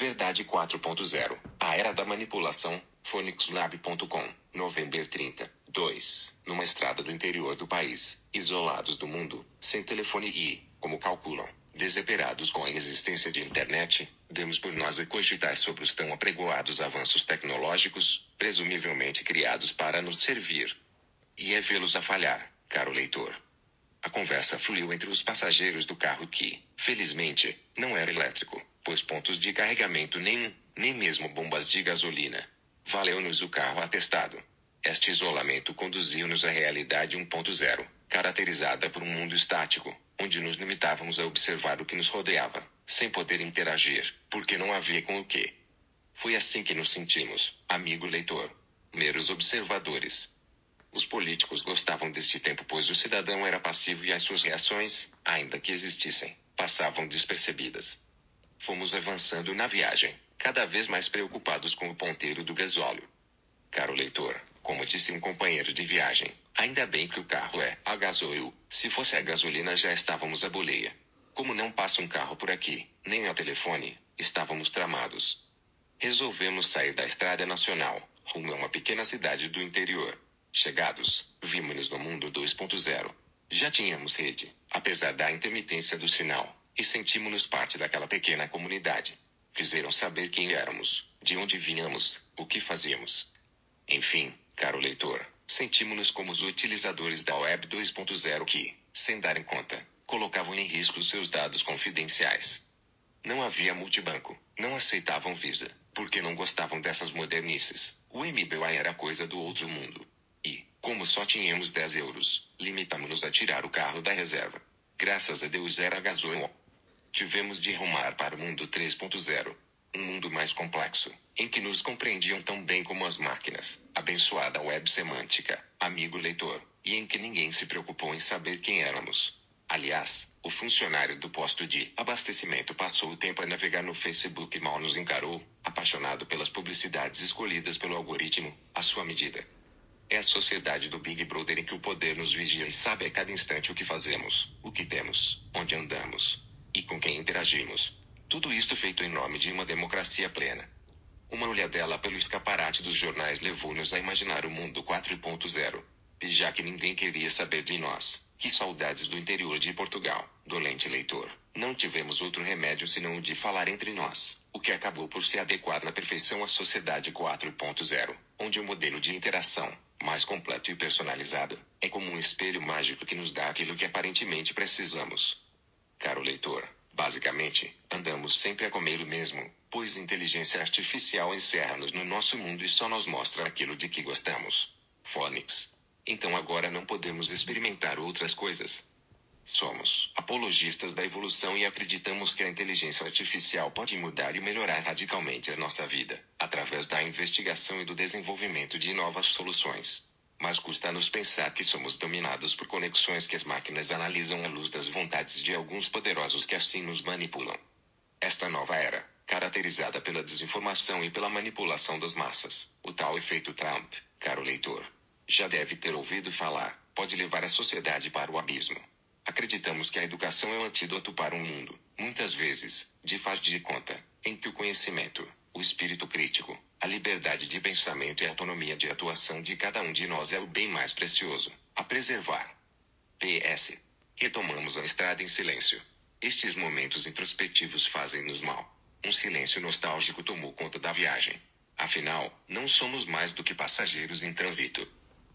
Verdade 4.0. A era da manipulação. PhoenixLab.com. Novembro 30. 2. Numa estrada do interior do país, isolados do mundo, sem telefone e, como calculam, desesperados com a existência de internet, demos por nós a cogitar sobre os tão apregoados avanços tecnológicos, presumivelmente criados para nos servir. E é vê-los a falhar, caro leitor. A conversa fluiu entre os passageiros do carro que, felizmente, não era elétrico, pois pontos de carregamento nenhum, nem mesmo bombas de gasolina. Valeu-nos o carro atestado. Este isolamento conduziu-nos à realidade 1.0, caracterizada por um mundo estático, onde nos limitávamos a observar o que nos rodeava, sem poder interagir, porque não havia com o que. Foi assim que nos sentimos, amigo leitor. Meros observadores. Os políticos gostavam deste tempo, pois o cidadão era passivo e as suas reações, ainda que existissem, passavam despercebidas. Fomos avançando na viagem, cada vez mais preocupados com o ponteiro do gasóleo. Caro leitor, como disse um companheiro de viagem, ainda bem que o carro é a gasoil, se fosse a gasolina já estávamos a boleia. Como não passa um carro por aqui, nem ao telefone, estávamos tramados. Resolvemos sair da estrada nacional, rumo a uma pequena cidade do interior. Chegados, vimos-nos no mundo 2.0. Já tínhamos rede, apesar da intermitência do sinal, e sentimos-nos parte daquela pequena comunidade. Fizeram saber quem éramos, de onde vinhamos, o que fazíamos. Enfim, caro leitor, sentimos-nos como os utilizadores da Web 2.0 que, sem darem conta, colocavam em risco seus dados confidenciais. Não havia multibanco, não aceitavam Visa, porque não gostavam dessas modernices. O MBWay era coisa do outro mundo. E, como só tínhamos 10 euros, limitamos-nos a tirar o carro da reserva. Graças a Deus era gasoil. Tivemos de rumar para o mundo 3.0, um mundo mais complexo, em que nos compreendiam tão bem como as máquinas, abençoada web semântica, amigo leitor, e em que ninguém se preocupou em saber quem éramos. Aliás, o funcionário do posto de abastecimento passou o tempo a navegar no Facebook e mal nos encarou, apaixonado pelas publicidades escolhidas pelo algoritmo, à sua medida. É a sociedade do Big Brother em que o poder nos vigia e sabe a cada instante o que fazemos, o que temos, onde andamos e com quem interagimos. Tudo isto feito em nome de uma democracia plena. Uma olhadela pelo escaparate dos jornais levou-nos a imaginar o mundo 4.0. E já que ninguém queria saber de nós, que saudades do interior de Portugal, dolente leitor, não tivemos outro remédio senão o de falar entre nós, o que acabou por se adequar na perfeição à sociedade 4.0, onde o modelo de interação, mais completo e personalizado, é como um espelho mágico que nos dá aquilo que aparentemente precisamos. Caro leitor, basicamente, andamos sempre a comer o mesmo, pois inteligência artificial encerra-nos no nosso mundo e só nos mostra aquilo de que gostamos. Phonics. Então agora não podemos experimentar outras coisas. Somos apologistas da evolução e acreditamos que a inteligência artificial pode mudar e melhorar radicalmente a nossa vida, através da investigação e do desenvolvimento de novas soluções. Mas custa-nos pensar que somos dominados por conexões que as máquinas analisam à luz das vontades de alguns poderosos que assim nos manipulam. Esta nova era, caracterizada pela desinformação e pela manipulação das massas, o tal efeito Trump, caro leitor, já deve ter ouvido falar, pode levar a sociedade para o abismo. Acreditamos que a educação é o antídoto para um mundo, muitas vezes, de faz de conta, em que o conhecimento, o espírito crítico, a liberdade de pensamento e a autonomia de atuação de cada um de nós é o bem mais precioso, a preservar. PS. Retomamos a estrada em silêncio. Estes momentos introspectivos fazem-nos mal. Um silêncio nostálgico tomou conta da viagem. Afinal, não somos mais do que passageiros em trânsito.